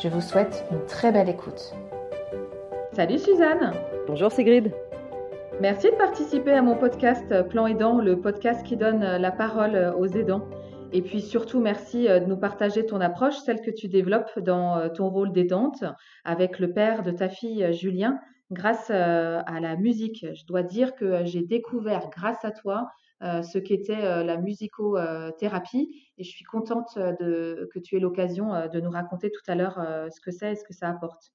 Je vous souhaite une très belle écoute. Salut Suzanne Bonjour Sigrid Merci de participer à mon podcast Plan Aidant, le podcast qui donne la parole aux aidants. Et puis surtout, merci de nous partager ton approche, celle que tu développes dans ton rôle d'aidante avec le père de ta fille Julien grâce à la musique. Je dois dire que j'ai découvert grâce à toi ce qu'était la musicothérapie et je suis contente de, que tu aies l'occasion de nous raconter tout à l'heure ce que c'est et ce que ça apporte.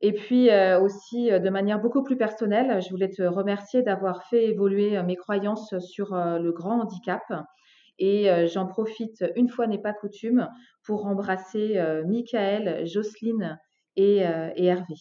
Et puis aussi, de manière beaucoup plus personnelle, je voulais te remercier d'avoir fait évoluer mes croyances sur le grand handicap. Et j'en profite, une fois n'est pas coutume, pour embrasser Michael, Jocelyne et, et Hervé.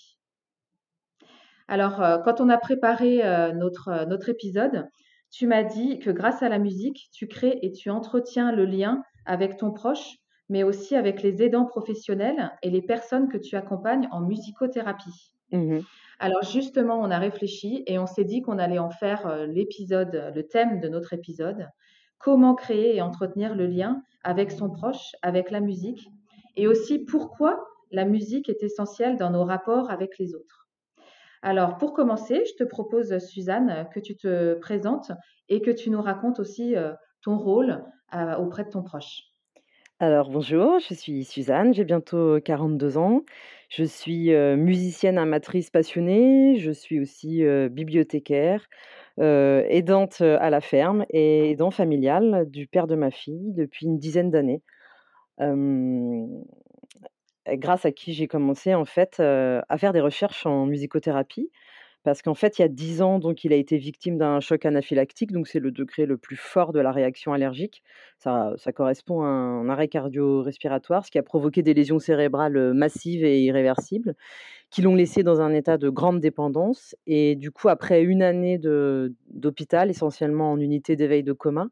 Alors, quand on a préparé notre, notre épisode, tu m'as dit que grâce à la musique, tu crées et tu entretiens le lien avec ton proche mais aussi avec les aidants professionnels et les personnes que tu accompagnes en musicothérapie. Mmh Alors justement, on a réfléchi et on s'est dit qu'on allait en faire euh, l'épisode, le thème de notre épisode, comment créer et entretenir le lien avec son proche, avec la musique, et aussi pourquoi la musique est essentielle dans nos rapports avec les autres. Alors pour commencer, je te propose, Suzanne, que tu te présentes et que tu nous racontes aussi euh, ton rôle euh, auprès de ton proche. Alors bonjour, je suis Suzanne, j'ai bientôt 42 ans. Je suis musicienne amatrice passionnée, je suis aussi bibliothécaire, aidante à la ferme et aidant familial du père de ma fille depuis une dizaine d'années. Grâce à qui j'ai commencé en fait à faire des recherches en musicothérapie parce qu'en fait, il y a 10 ans, donc, il a été victime d'un choc anaphylactique, donc c'est le degré le plus fort de la réaction allergique. Ça, ça correspond à un arrêt cardio-respiratoire, ce qui a provoqué des lésions cérébrales massives et irréversibles, qui l'ont laissé dans un état de grande dépendance. Et du coup, après une année d'hôpital, essentiellement en unité d'éveil de coma,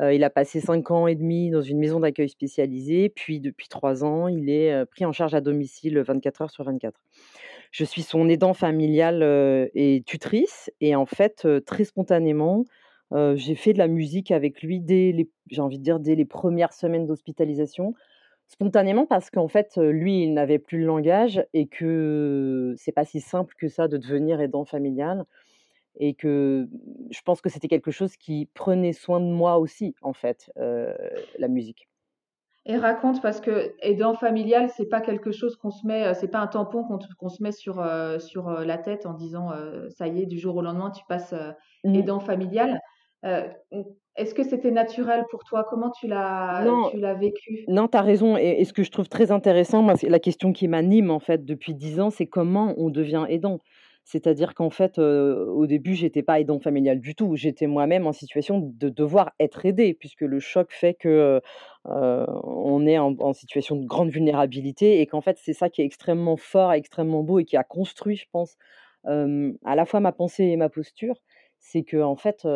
il a passé 5 ans et demi dans une maison d'accueil spécialisée, puis depuis 3 ans, il est pris en charge à domicile 24 heures sur 24 je suis son aidant familial et tutrice. Et en fait, très spontanément, j'ai fait de la musique avec lui dès les, j'ai envie de dire, dès les premières semaines d'hospitalisation. Spontanément parce qu'en fait, lui, il n'avait plus le langage et que c'est pas si simple que ça de devenir aidant familial. Et que je pense que c'était quelque chose qui prenait soin de moi aussi, en fait, la musique. Et raconte parce que aidant familial, c'est pas quelque chose qu'on se met, c'est pas un tampon qu'on se met sur euh, sur la tête en disant ça y est du jour au lendemain tu passes mmh. aidant familial. Est-ce que c'était naturel pour toi? Comment tu l'as vécu? Non, tu as raison. Et, et, ce que je trouve très intéressant, moi, la question qui m'anime en fait depuis dix ans, c'est comment on devient aidant. C'est-à-dire qu'en fait, au début, j'étais pas aidant familial du tout. J'étais moi-même en situation de devoir être aidée, puisque le choc fait que on est en, situation de grande vulnérabilité et qu'en fait, c'est ça qui est extrêmement fort, extrêmement beau et qui a construit, je pense, à la fois ma pensée et ma posture c'est que en fait,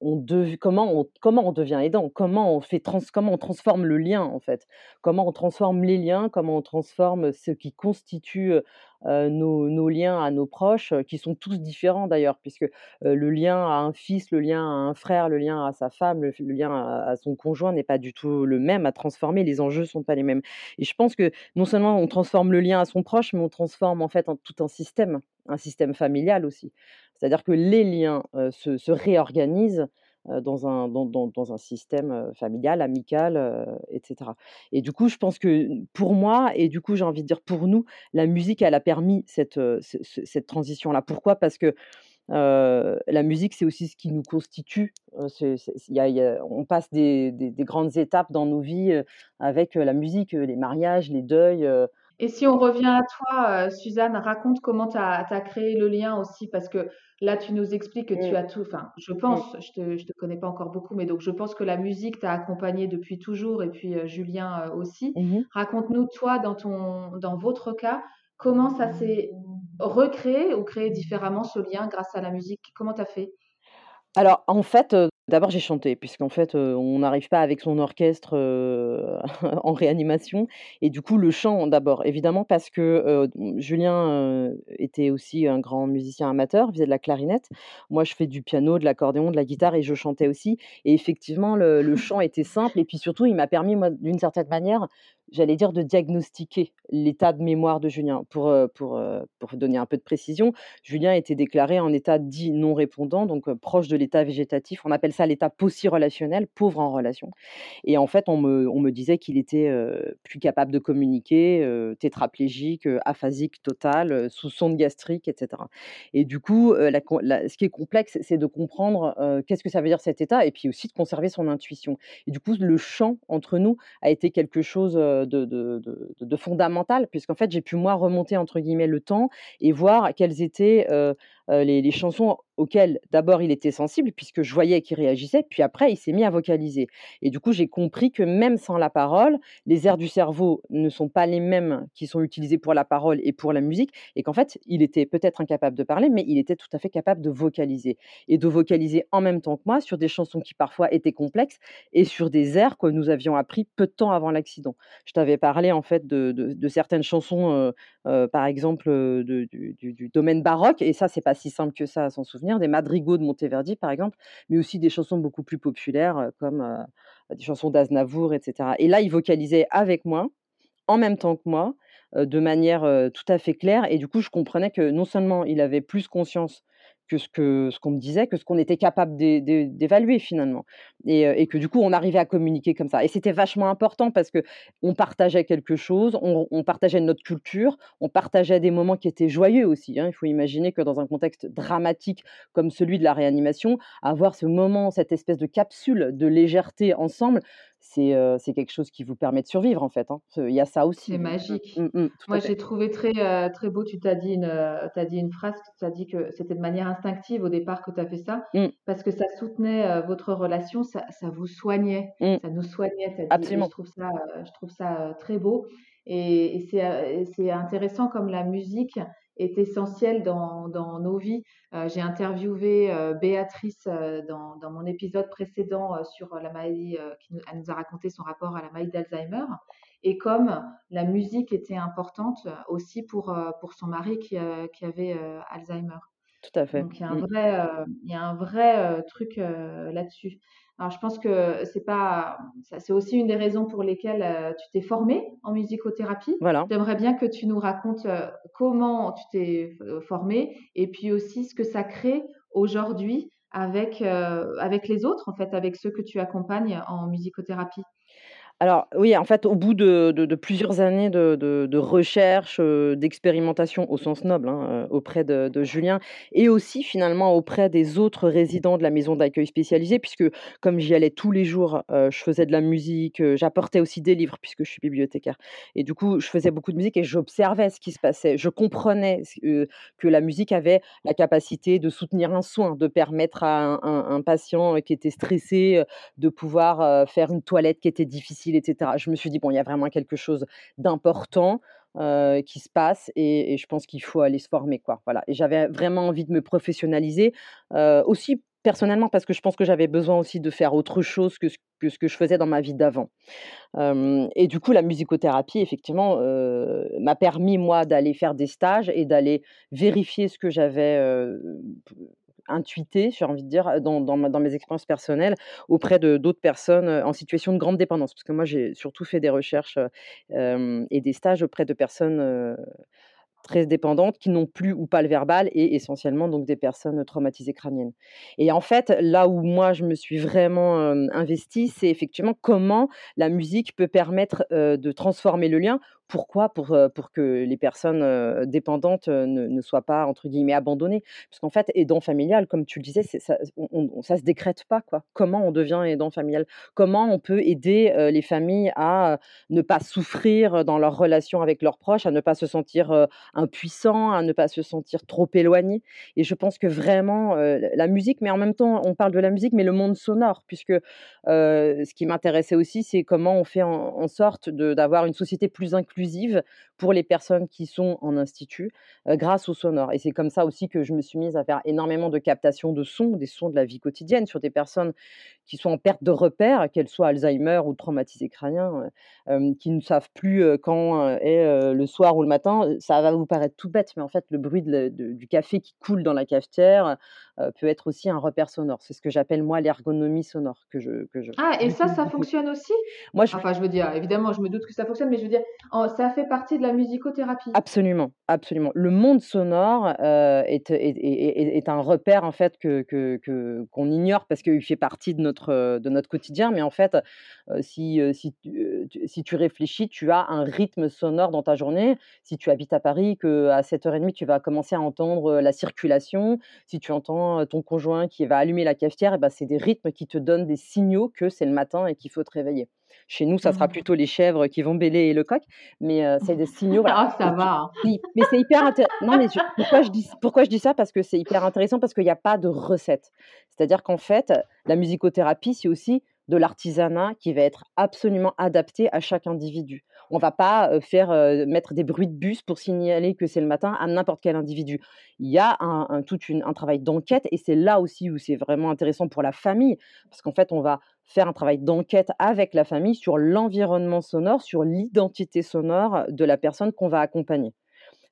on comment, on, comment on devient aidant, comment on fait trans, comment on transforme le lien en fait, comment on transforme les liens, comment on transforme ce qui constitue nos, liens à nos proches, qui sont tous différents d'ailleurs, puisque le lien à un fils, le lien à un frère, le lien à sa femme, le, lien à, son conjoint n'est pas du tout le même à transformer, les enjeux sont pas les mêmes. Et je pense que non seulement on transforme le lien à son proche, mais on transforme en fait tout un système, un système familial aussi. C'est-à-dire que les liens se, réorganisent dans un, dans, un système familial, amical, etc. Et du coup, je pense que pour moi, et du coup, j'ai envie de dire pour nous, la musique, elle a permis cette, cette transition-là. Pourquoi? Parce que la musique, c'est aussi ce qui nous constitue. on passe des, des, grandes étapes dans nos vies avec la musique, les mariages, les deuils. Et si on revient à toi, euh, Suzanne, raconte comment tu as, créé le lien aussi, parce que là, tu nous expliques que tu Mmh. as tout, enfin, je Mmh. pense, je te, je te connais pas encore beaucoup, mais donc je pense que la musique t'a accompagné depuis toujours, et puis euh, Julien euh, aussi. Mmh Raconte-nous, toi, dans ton, dans votre cas, comment ça s'est recréé ou créé différemment ce lien grâce à la musique? Comment tu as fait? Alors, en fait, d'abord j'ai chanté puisqu'en fait, on n'arrive pas avec son orchestre, en réanimation et du coup le chant d'abord, évidemment parce que, Julien, était aussi un grand musicien amateur, faisait de la clarinette. Moi, je fais du piano, de l'accordéon, de la guitare et je chantais aussi et effectivement le le chant était simple et puis surtout il m'a permis moi d'une certaine manière, j'allais dire de diagnostiquer l'état de mémoire de Julien. Pour, heu, pour, heu, pour donner un peu de précision, Julien était déclaré en état dit non répondant, donc heu, proche de l'état végétatif. On appelle ça l'état relationnel, pauvre en relation. Et en fait, on me, on me disait qu'il était euh, plus capable de communiquer, euh, tétraplégique, euh, aphasique total, euh, sous sonde gastrique, etc. Et du coup, euh, ce qui est complexe, c'est de comprendre euh, qu'est-ce que ça veut dire cet état, et puis aussi de conserver son intuition. Et du coup, le chant entre nous a été quelque chose de, de, de, puisqu'en fait, j'ai pu moi remonter entre guillemets le temps et voir quelles étaient les, les chansons auquel d'abord il était sensible puisque je voyais qu'il réagissait, puis après il s'est mis à vocaliser. Et du coup, j'ai compris que même sans la parole, les aires du cerveau ne sont pas les mêmes qui sont utilisés pour la parole et pour la musique, et qu'en fait, il était peut-être incapable de parler, mais il était tout à fait capable de vocaliser. Et de vocaliser en même temps que moi sur des chansons qui parfois étaient complexes et sur des airs que nous avions appris peu de temps avant l'accident. Je t'avais parlé en fait de, certaines chansons, euh, euh, par exemple, euh, du, domaine baroque, et ça, c'est pas si simple que ça à s'en souvenir des madrigaux de Monteverdi, par exemple, mais aussi des chansons beaucoup plus populaires, euh, comme euh, des chansons d'Aznavour, etc. Et là, il vocalisait avec moi, en même temps que moi, euh, de manière tout à fait claire. Et du coup, je comprenais que non seulement il avait plus conscience que ce ce qu'on me disait, que ce qu'on était capable d'évaluer finalement, et, et, que du coup on arrivait à communiquer comme ça. Et c'était vachement important parce que on partageait quelque chose, on, on, partageait notre culture, on partageait des moments qui étaient joyeux aussi. Hein. Il faut imaginer que dans un contexte dramatique comme celui de la réanimation, avoir ce moment, cette espèce de capsule de légèreté ensemble, c'est euh, quelque chose qui vous permet de survivre en fait. Hein. Il y a ça aussi. C'est mmh, magique. mmh, mmh, Moi, j'ai trouvé très, euh, très beau, tu t'as dit, une, euh, as dit une phrase, tu as dit que c'était de manière instinctive au départ que tu as fait ça, mmh. parce que ça soutenait votre relation, ça, ça vous soignait, ça nous soignait. Absolument. je trouve ça, je trouve ça très beau. Et, et c'est intéressant comme la musique est essentielle dans, dans nos vies. Euh, j'ai interviewé euh, Béatrice euh, dans, dans, mon épisode précédent sur la maladie, qui nous, elle nous a raconté son rapport à la maladie d'Alzheimer. Et comme la musique était importante aussi pour, pour son mari qui, qui avait Alzheimer. Tout à fait. Donc il y a un mmh. vrai, il y a un vrai truc là-dessus. Alors je pense que c'est pas, c'est aussi une des raisons pour lesquelles tu t'es formée en musicothérapie. Voilà. J'aimerais bien que tu nous racontes comment tu t'es formée et puis aussi ce que ça crée aujourd'hui avec, avec les autres, en fait, avec ceux que tu accompagnes en musicothérapie. Alors oui, en fait, au bout de plusieurs années de recherche, d'expérimentation au sens noble, hein, auprès de Julien et aussi finalement auprès des autres résidents de la maison d'accueil spécialisée puisque comme j'y allais tous les jours, je faisais de la musique, j'apportais aussi des livres puisque je suis bibliothécaire et du coup, je faisais beaucoup de musique et j'observais ce qui se passait. Je comprenais que la musique avait la capacité de soutenir un soin, de permettre à un un patient qui était stressé, de pouvoir, faire une toilette qui était difficile etc. Je me suis dit, bon, il y a vraiment quelque chose d'important qui se passe et, je pense qu'il faut aller se former. Quoi. Voilà. Et j'avais vraiment envie de me professionnaliser aussi personnellement parce que je pense que j'avais besoin aussi de faire autre chose que ce que, je faisais dans ma vie d'avant. et du coup, la musicothérapie, effectivement, m'a permis, moi, d'aller faire des stages et d'aller vérifier ce que j'avais intuité, j'ai envie de dire, dans, mes expériences personnelles auprès de d'autres personnes en situation de grande dépendance. Parce que moi, j'ai surtout fait des recherches et des stages auprès de personnes très dépendantes qui n'ont plus ou pas le verbal et essentiellement donc des personnes traumatisées crâniennes. Et en fait, là où moi je me suis vraiment investie, c'est effectivement comment la musique peut permettre de transformer le lien Pourquoi? Pour, pour que les personnes dépendantes ne, soient pas, entre guillemets, abandonnées. Parce qu'en fait, aidant familial, comme tu le disais, ça ne se décrète pas. Quoi. Comment on devient aidant familial? Comment on peut aider les familles à ne pas souffrir dans leur relation avec leurs proches, à ne pas se sentir impuissant, à ne pas se sentir trop éloigné Et je pense que vraiment, la musique, mais en même temps, on parle de la musique, mais le monde sonore, puisque ce qui m'intéressait aussi, c'est comment on fait en sorte d'avoir une société plus inclusive pour les personnes qui sont en institut grâce au sonore. Et c'est comme ça aussi que je me suis mise à faire énormément de captation de sons, des sons de la vie quotidienne sur des personnes qui sont en perte de repères, qu'elles soient Alzheimer ou traumatisées crâniens, qui ne savent plus quand est le soir ou le matin. Ça va vous paraître tout bête, mais en fait, le bruit du café qui coule dans la cafetière peut être aussi un repère sonore. C'est ce que j'appelle moi l'ergonomie sonore que je, que je. Ah, et ça, ça fonctionne aussi? Moi, je... Enfin, je veux dire, évidemment, je me doute que ça fonctionne, mais je veux dire, ça fait partie de la musicothérapie? Absolument, absolument. Le monde sonore est, est, est, est, un repère en fait que qu'on ignore parce qu'il fait partie de notre de notre quotidien. Mais en fait, si si tu, si tu réfléchis, tu as un rythme sonore dans ta journée. Si tu habites à Paris, que à 7h30 tu vas commencer à entendre la circulation. Si tu entends ton conjoint qui va allumer la cafetière, et ben c'est des rythmes qui te donnent des signaux que c'est le matin et qu'il faut te réveiller. Chez nous, ça sera mmh. plutôt les chèvres qui vont bêler le coq, mais c'est des signaux. Ah, ça va. Hein. mais c'est hyper intéressant. Non, mais pourquoi, je dis, pourquoi je dis ça? Parce que c'est hyper intéressant, parce qu'il n'y a pas de recette. C'est-à-dire qu'en fait, la musicothérapie, c'est aussi de l'artisanat qui va être absolument adapté à chaque individu. On va pas faire mettre des bruits de bus pour signaler que c'est le matin à n'importe quel individu. Il y a un, tout un travail d'enquête et c'est là aussi où c'est vraiment intéressant pour la famille parce qu'en fait on va faire un travail d'enquête avec la famille sur l'environnement sonore, sur l'identité sonore de la personne qu'on va accompagner.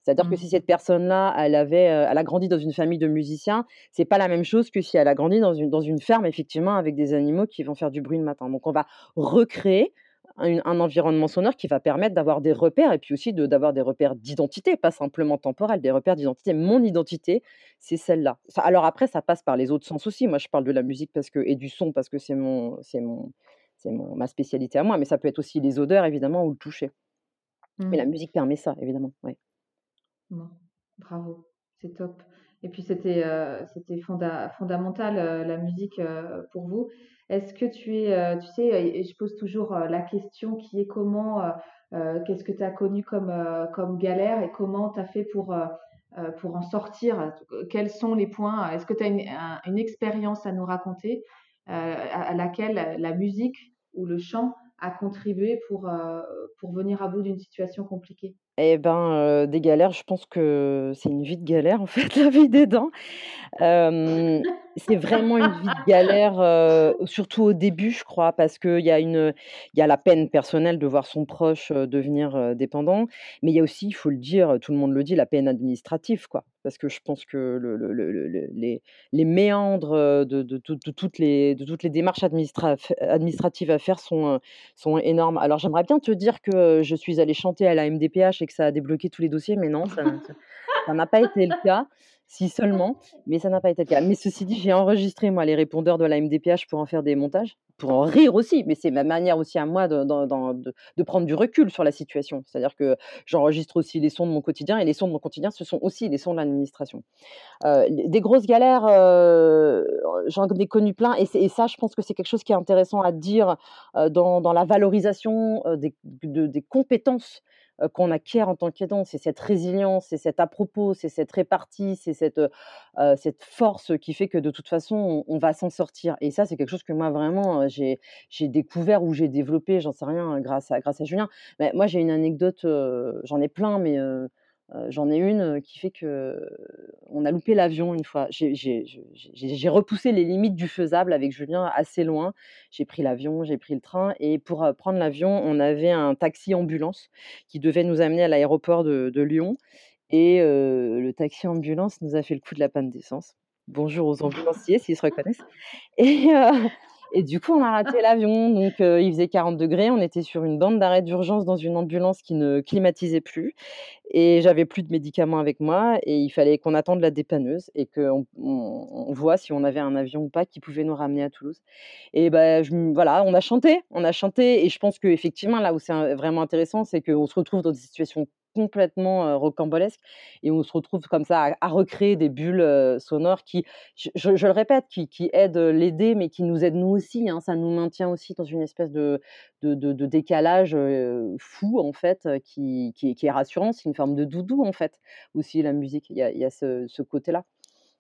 C'est-à-dire que si mmh. cette personne-là, elle avait, elle a grandi dans une famille de musiciens, c'est pas la même chose que si elle a grandi dans une, dans une ferme, effectivement, avec des animaux qui vont faire du bruit le matin. Donc, on va recréer un, environnement sonore qui va permettre d'avoir des repères et puis aussi d'avoir des repères d'identité, pas simplement temporels, des repères d'identité. Mon identité, c'est celle-là. Alors après, ça passe par les autres sens aussi. Moi, je parle de la musique parce que, et du son parce que c'est mon, c'est mon, c'est mon, ma spécialité à moi, mais ça peut être aussi les odeurs, évidemment, ou le toucher. Mais la mmh. musique permet ça, évidemment. Ouais. bravo, c'est top. Et puis c'était euh, c'était fondamental euh, la musique euh, pour vous. Est-ce que tu es, tu sais, je pose toujours la question qui est comment, qu'est-ce que tu as connu comme, comme galère et comment tu as fait pour, pour en sortir? Quels sont les points? Est-ce que tu as une, une, expérience à nous raconter à, laquelle la musique ou le chant a contribué pour, pour venir à bout d'une situation compliquée? Eh ben, des galères, je pense que c'est une vie de galère, en fait, la vie des dents. c'est vraiment une vie de galère, surtout au début, je crois, parce qu'il y a une il y a la peine personnelle de voir son proche, devenir, dépendant, mais il y a aussi, il faut le dire, tout le monde le dit, la peine administrative, quoi. Parce que je pense que le le les méandres, de toutes les démarches administratives à faire sont énormes. Alors j'aimerais bien te dire que, je suis allée chanter à la MDPH et que ça a débloqué tous les dossiers, mais non, ça n'a pas été le cas. Si seulement, mais ça n'a pas été le cas. Mais ceci dit, j'ai enregistré moi les répondeurs de la MDPH pour en faire des montages, pour en rire aussi, mais c'est ma manière aussi à moi de, prendre du recul sur la situation. C'est-à-dire que j'enregistre aussi les sons de mon quotidien et les sons de mon quotidien, ce sont aussi les sons de l'administration. Euh, des grosses galères, euh, j'en ai connu plein et, ça, je pense que c'est quelque chose qui est intéressant à dire euh, dans, la valorisation des compétences qu'on acquiert en tant qu'aidant. C'est cette résilience, c'est cet à-propos, c'est cette répartie, c'est cette, cette force qui fait que de toute façon, on, va s'en sortir. Et ça, c'est quelque chose que moi, vraiment, j'ai découvert ou j'ai développé, j'en sais rien, grâce à, grâce à Julien. Mais moi, j'ai une anecdote, j'en ai plein, mais j'en ai une qui fait que on a loupé l'avion une fois. J'ai repoussé les limites du faisable avec Julien assez loin. J'ai pris l'avion, j'ai pris le train et pour prendre l'avion, on avait un taxi ambulance qui devait nous amener à l'aéroport de, Lyon et le taxi ambulance nous a fait le coup de la panne d'essence. Bonjour aux ambulanciers s'ils se reconnaissent. Et Et du coup, on a raté l'avion. Donc, il faisait 40 degrés. On était sur une bande d'arrêt d'urgence dans une ambulance qui ne climatisait plus. Et j'avais plus de médicaments avec moi. Et il fallait qu'on attende la dépanneuse et qu'on on, voit si on avait un avion ou pas qui pouvait nous ramener à Toulouse. Et ben, voilà, on a chanté. On a chanté. Et je pense qu'effectivement, là où c'est vraiment intéressant, c'est qu'on se retrouve dans des situations complètement rocambolesque et on se retrouve comme ça à, recréer des bulles sonores qui, je, le répète, qui, aident l'aider, mais qui nous aident nous aussi. Hein. ça nous maintient aussi dans une espèce de, de, décalage fou en fait, qui, qui, est rassurant. C'est une forme de doudou en fait aussi la musique. Il y a, ce côté-là.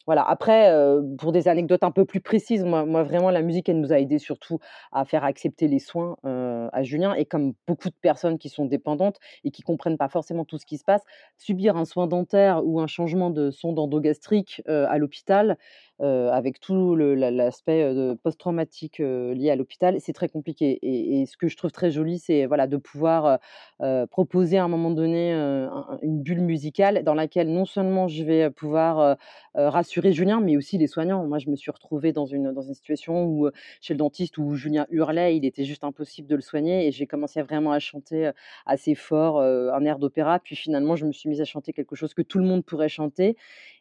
Voilà. Après, pour des anecdotes un peu plus précises, moi, vraiment, la musique, elle nous a aidé surtout à faire accepter les soins à Julien. Et comme beaucoup de personnes qui sont dépendantes et qui comprennent pas forcément tout ce qui se passe, subir un soin dentaire ou un changement de sonde endogastrique à l'hôpital, avec tout l'aspect post-traumatique lié à l'hôpital, c'est très compliqué. Et, ce que je trouve très joli, c'est voilà, de pouvoir proposer à un moment donné une bulle musicale dans laquelle non seulement je vais pouvoir rassurer Julien, mais aussi les soignants. Moi, je me suis retrouvée dans une, dans une situation où, chez le dentiste où Julien hurlait, il était juste impossible de le soigner. Et j'ai commencé vraiment à chanter assez fort un air d'opéra. Puis finalement, je me suis mise à chanter quelque chose que tout le monde pourrait chanter.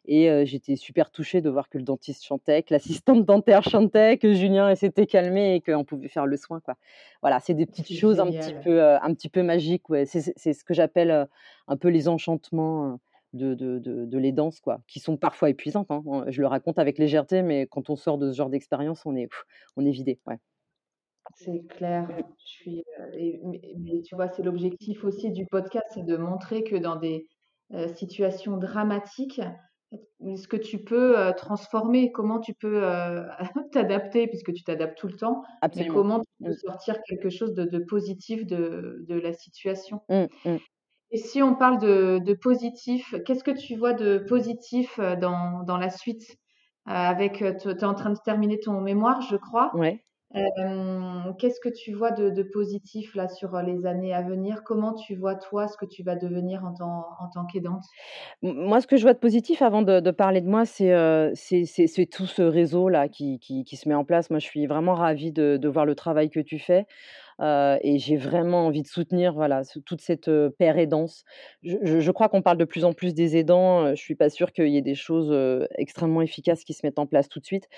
Et j'étais super touchée de voir que le dentiste chantait, que l'assistante dentaire chantait, que Julien s'était calmé et qu'on pouvait faire le soin. Quoi. Voilà, c'est des petites choses un petit, peu, un petit peu magiques. Ouais. C'est, ce que j'appelle un peu les enchantements de, de, de, les danses, quoi, qui sont parfois épuisantes. Hein. Je le raconte avec légèreté, mais quand on sort de ce genre d'expérience, on est, on est vidé. Ouais. C'est clair. Je suis, mais, tu vois, c'est l'objectif aussi du podcast, c'est de montrer que dans des situations dramatiques, ce que tu peux transformer, comment tu peux t'adapter, puisque tu t'adaptes tout le temps, mais comment tu peux mmh. sortir quelque chose de, positif de, la situation. Mmh, mmh. Et si on parle de, positif, qu'est-ce que tu vois de positif dans, dans la suite avec, tu es en train de terminer ton mémoire, je crois. Ouais qu'est-ce que tu vois de, positif là sur les années à venir? Comment tu vois toi ce que tu vas devenir en tant, qu'aidante? Moi, ce que je vois de positif avant de, parler de moi, c'est tout ce réseau là qui, se met en place. Moi, je suis vraiment ravie de voir le travail que tu fais et j'ai vraiment envie de soutenir voilà, toute cette paire aidance. Je, crois qu'on parle de plus en plus des aidants. Je suis pas sûre qu'il y ait des choses extrêmement efficaces qui se mettent en place tout de suite.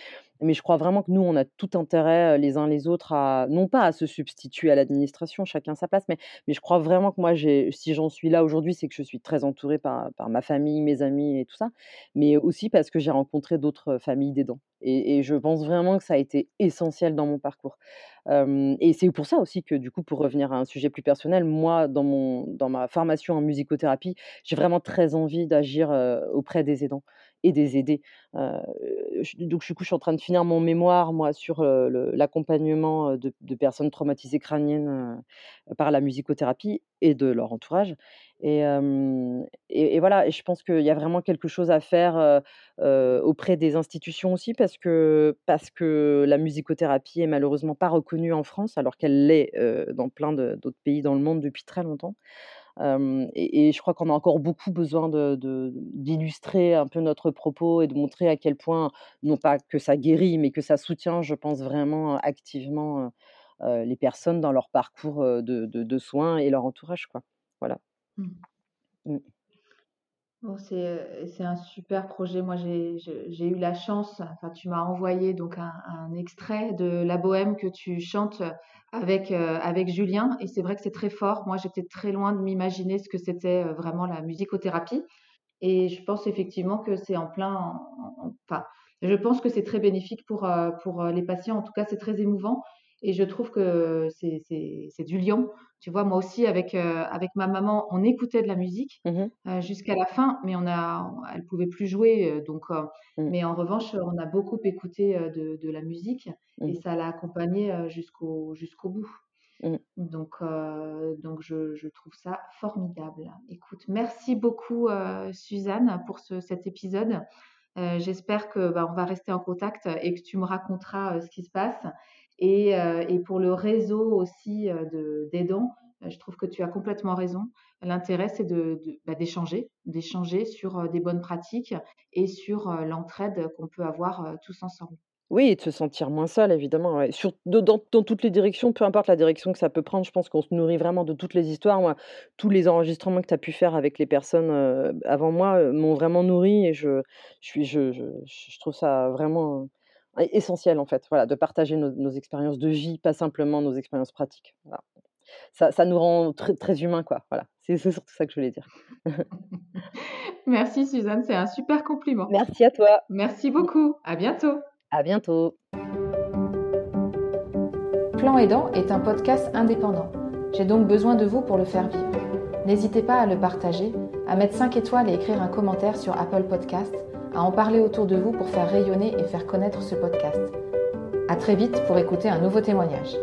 Mais je crois vraiment que nous, on a tout intérêt les uns les autres à, non pas à se substituer à l'administration, chacun sa place, mais, mais je crois vraiment que moi, si j'en suis là aujourd'hui, c'est que je suis très entourée par, par ma famille, mes amis et tout ça, mais aussi parce que j'ai rencontré d'autres familles d'aidants. Et, je pense vraiment que ça a été essentiel dans mon parcours. et c'est pour ça aussi que, du coup, pour revenir à un sujet plus personnel, moi, dans, mon, dans ma formation en musicothérapie, j'ai vraiment très envie d'agir auprès des aidants et des aidés. donc, du coup, je suis en train de finir mon mémoire, moi, sur l'accompagnement de, personnes traumatisées crâniennes par la musicothérapie et de leur entourage. Et, voilà, et je pense qu'il y a vraiment quelque chose à faire auprès des institutions aussi, parce que, parce que la musicothérapie est malheureusement pas reconnue en France, alors qu'elle l'est dans plein d'autres pays dans le monde depuis très longtemps et, je crois qu'on a encore beaucoup besoin d'illustrer un peu notre propos et de montrer à quel point, non pas que ça guérit, mais que ça soutient, je pense vraiment activement les personnes dans leur parcours de, soins et leur entourage. Voilà. Mmh. Mmh. Bon, c'est un super projet. Moi, j'ai eu la chance, enfin, tu m'as envoyé donc un, un, extrait de La Bohème que tu chantes avec, euh, avec Julien. Et c'est vrai que c'est très fort. Moi, j'étais très loin de m'imaginer ce que c'était euh, vraiment la musicothérapie. Et je pense effectivement que c'est en plein. Enfin, je pense que c'est très bénéfique pour, euh, pour les patients. En tout cas, c'est très émouvant. Et je trouve que c'est du lion. Tu vois, moi aussi, avec, avec ma maman, on écoutait de la musique mmh jusqu'à la fin, mais on a, elle pouvait plus jouer. donc, mmh. Mais en revanche, on a beaucoup écouté de, de la musique et mmh. ça l'a accompagnée jusqu'au jusqu'au bout. Donc, donc je, je, trouve ça formidable. Écoute, merci beaucoup, Suzanne, pour ce, cet épisode. J'espère que bah, on va rester en contact et que tu me raconteras ce qui se passe. Et, euh, et pour le réseau aussi euh, d'aidants, euh, je trouve que tu as complètement raison. L'intérêt, c'est bah, d'échanger, de, d'échanger sur des bonnes pratiques et sur l'entraide qu'on peut avoir tous ensemble. Oui et de se sentir moins seul évidemment, de dans toutes les directions, peu importe la direction que ça peut prendre, je pense qu'on se nourrit vraiment de toutes les histoires. Moi, tous les enregistrements que tu as pu faire avec les personnes, avant moi, m'ont vraiment nourrie et je je trouve ça vraiment essentiel en fait, voilà, de partager nos nos expériences de vie, pas simplement nos expériences pratiques, voilà. Ça ça nous rend très très humains quoi, voilà. C'est c'est surtout ça que je voulais dire. Merci Suzanne, c'est un super compliment. Merci à toi. Merci beaucoup, à bientôt. À bientôt. Plan Aidant est un podcast indépendant. J'ai donc besoin de vous pour le faire vivre. N'hésitez pas à le partager, à mettre 5 étoiles et écrire un commentaire sur Apple Podcast, à en parler autour de vous pour faire rayonner et faire connaître ce podcast. À très vite pour écouter un nouveau témoignage.